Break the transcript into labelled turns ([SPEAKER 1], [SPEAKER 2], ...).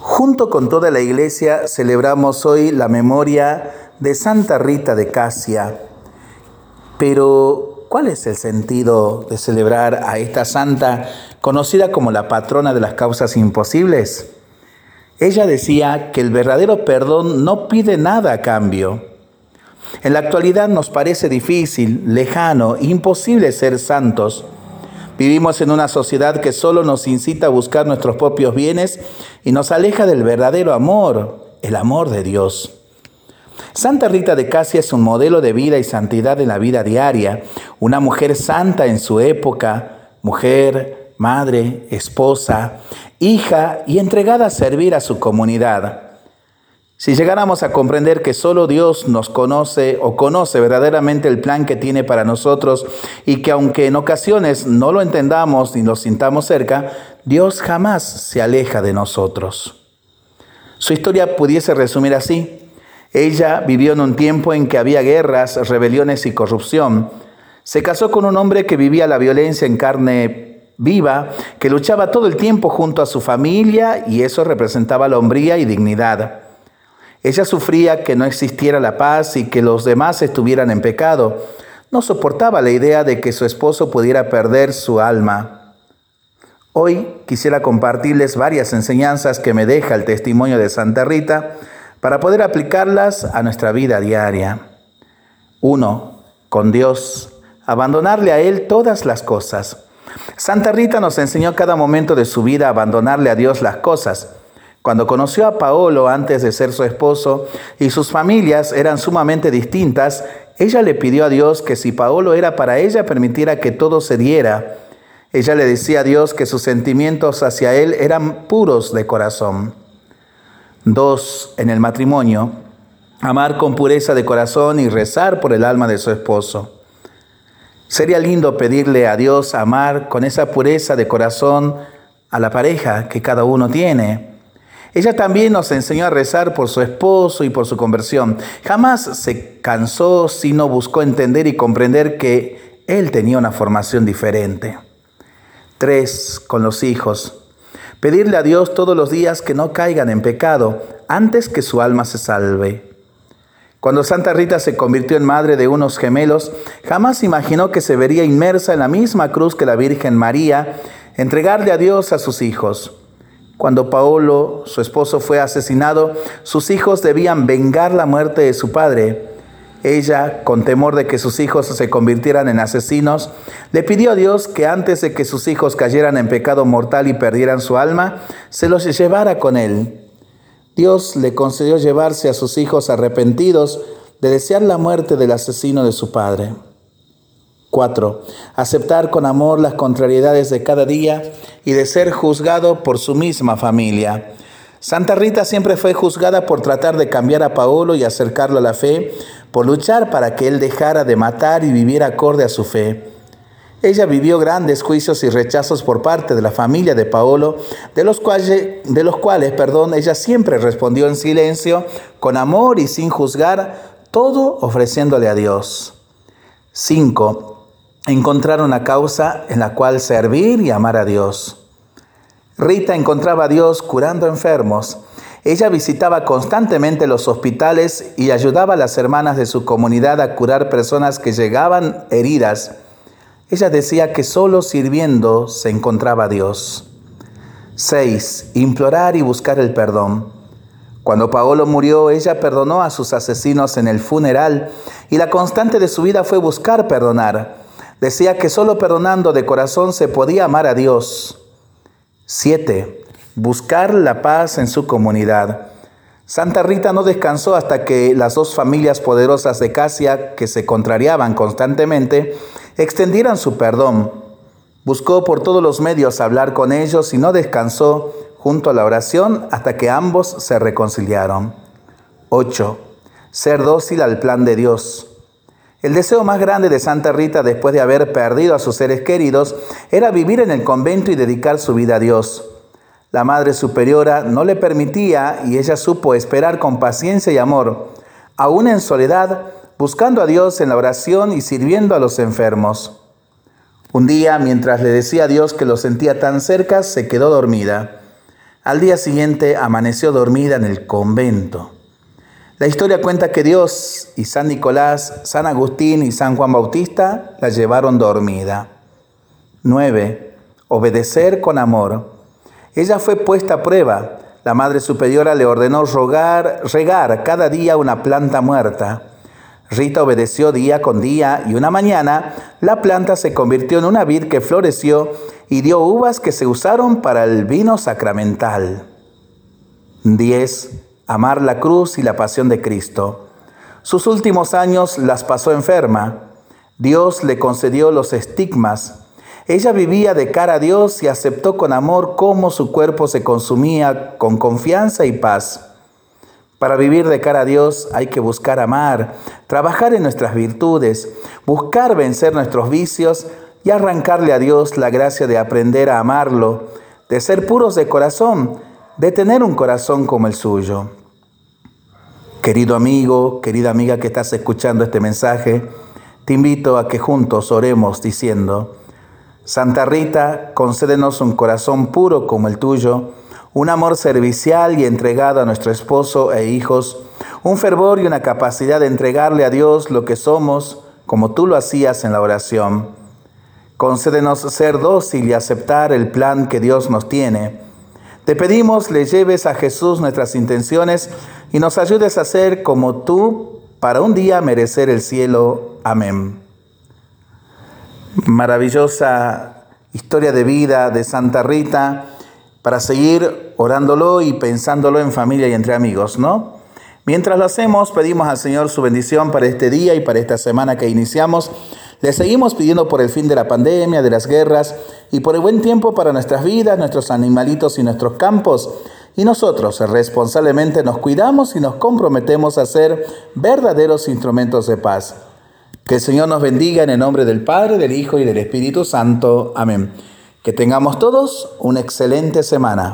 [SPEAKER 1] Junto con toda la iglesia celebramos hoy la memoria de Santa Rita de Casia. Pero, ¿cuál es el sentido de celebrar a esta santa conocida como la patrona de las causas imposibles? Ella decía que el verdadero perdón no pide nada a cambio. En la actualidad nos parece difícil, lejano, imposible ser santos Vivimos en una sociedad que solo nos incita a buscar nuestros propios bienes y nos aleja del verdadero amor, el amor de Dios. Santa Rita de Casia es un modelo de vida y santidad en la vida diaria, una mujer santa en su época, mujer, madre, esposa, hija y entregada a servir a su comunidad. Si llegáramos a comprender que solo Dios nos conoce o conoce verdaderamente el plan que tiene para nosotros y que aunque en ocasiones no lo entendamos ni lo sintamos cerca, Dios jamás se aleja de nosotros. Su historia pudiese resumir así. Ella vivió en un tiempo en que había guerras, rebeliones y corrupción. Se casó con un hombre que vivía la violencia en carne viva, que luchaba todo el tiempo junto a su familia y eso representaba la hombría y dignidad. Ella sufría que no existiera la paz y que los demás estuvieran en pecado. No soportaba la idea de que su esposo pudiera perder su alma. Hoy quisiera compartirles varias enseñanzas que me deja el testimonio de Santa Rita para poder aplicarlas a nuestra vida diaria. 1. Con Dios. Abandonarle a Él todas las cosas. Santa Rita nos enseñó cada momento de su vida a abandonarle a Dios las cosas. Cuando conoció a Paolo antes de ser su esposo y sus familias eran sumamente distintas, ella le pidió a Dios que si Paolo era para ella, permitiera que todo se diera. Ella le decía a Dios que sus sentimientos hacia él eran puros de corazón. Dos, en el matrimonio, amar con pureza de corazón y rezar por el alma de su esposo. Sería lindo pedirle a Dios amar con esa pureza de corazón a la pareja que cada uno tiene. Ella también nos enseñó a rezar por su esposo y por su conversión. Jamás se cansó, sino buscó entender y comprender que él tenía una formación diferente. Tres, con los hijos. Pedirle a Dios todos los días que no caigan en pecado antes que su alma se salve. Cuando Santa Rita se convirtió en madre de unos gemelos, jamás imaginó que se vería inmersa en la misma cruz que la Virgen María, entregarle a Dios a sus hijos. Cuando Paolo, su esposo, fue asesinado, sus hijos debían vengar la muerte de su padre. Ella, con temor de que sus hijos se convirtieran en asesinos, le pidió a Dios que antes de que sus hijos cayeran en pecado mortal y perdieran su alma, se los llevara con él. Dios le concedió llevarse a sus hijos arrepentidos de desear la muerte del asesino de su padre. 4. Aceptar con amor las contrariedades de cada día y de ser juzgado por su misma familia. Santa Rita siempre fue juzgada por tratar de cambiar a Paolo y acercarlo a la fe, por luchar para que él dejara de matar y viviera acorde a su fe. Ella vivió grandes juicios y rechazos por parte de la familia de Paolo, de los cuales, de los cuales perdón, ella siempre respondió en silencio, con amor y sin juzgar, todo ofreciéndole a Dios. 5 encontrar una causa en la cual servir y amar a Dios. Rita encontraba a Dios curando enfermos. Ella visitaba constantemente los hospitales y ayudaba a las hermanas de su comunidad a curar personas que llegaban heridas. Ella decía que solo sirviendo se encontraba a Dios. 6. Implorar y buscar el perdón. Cuando Paolo murió, ella perdonó a sus asesinos en el funeral y la constante de su vida fue buscar perdonar. Decía que solo perdonando de corazón se podía amar a Dios. 7. Buscar la paz en su comunidad. Santa Rita no descansó hasta que las dos familias poderosas de Casia, que se contrariaban constantemente, extendieran su perdón. Buscó por todos los medios hablar con ellos y no descansó junto a la oración hasta que ambos se reconciliaron. 8. Ser dócil al plan de Dios. El deseo más grande de Santa Rita después de haber perdido a sus seres queridos era vivir en el convento y dedicar su vida a Dios. La Madre Superiora no le permitía y ella supo esperar con paciencia y amor, aún en soledad, buscando a Dios en la oración y sirviendo a los enfermos. Un día, mientras le decía a Dios que lo sentía tan cerca, se quedó dormida. Al día siguiente amaneció dormida en el convento. La historia cuenta que Dios y San Nicolás, San Agustín y San Juan Bautista la llevaron dormida. 9. Obedecer con amor. Ella fue puesta a prueba. La Madre Superiora le ordenó rogar, regar cada día una planta muerta. Rita obedeció día con día y una mañana la planta se convirtió en una vid que floreció y dio uvas que se usaron para el vino sacramental. 10. Amar la cruz y la pasión de Cristo. Sus últimos años las pasó enferma. Dios le concedió los estigmas. Ella vivía de cara a Dios y aceptó con amor cómo su cuerpo se consumía con confianza y paz. Para vivir de cara a Dios hay que buscar amar, trabajar en nuestras virtudes, buscar vencer nuestros vicios y arrancarle a Dios la gracia de aprender a amarlo, de ser puros de corazón, de tener un corazón como el suyo. Querido amigo, querida amiga que estás escuchando este mensaje, te invito a que juntos oremos diciendo, Santa Rita, concédenos un corazón puro como el tuyo, un amor servicial y entregado a nuestro esposo e hijos, un fervor y una capacidad de entregarle a Dios lo que somos, como tú lo hacías en la oración. Concédenos ser dócil y aceptar el plan que Dios nos tiene. Te pedimos le lleves a Jesús nuestras intenciones y nos ayudes a ser como tú para un día merecer el cielo. Amén. Maravillosa historia de vida de Santa Rita para seguir orándolo y pensándolo en familia y entre amigos, ¿no? Mientras lo hacemos, pedimos al Señor su bendición para este día y para esta semana que iniciamos. Le seguimos pidiendo por el fin de la pandemia, de las guerras y por el buen tiempo para nuestras vidas, nuestros animalitos y nuestros campos. Y nosotros responsablemente nos cuidamos y nos comprometemos a ser verdaderos instrumentos de paz. Que el Señor nos bendiga en el nombre del Padre, del Hijo y del Espíritu Santo. Amén. Que tengamos todos una excelente semana.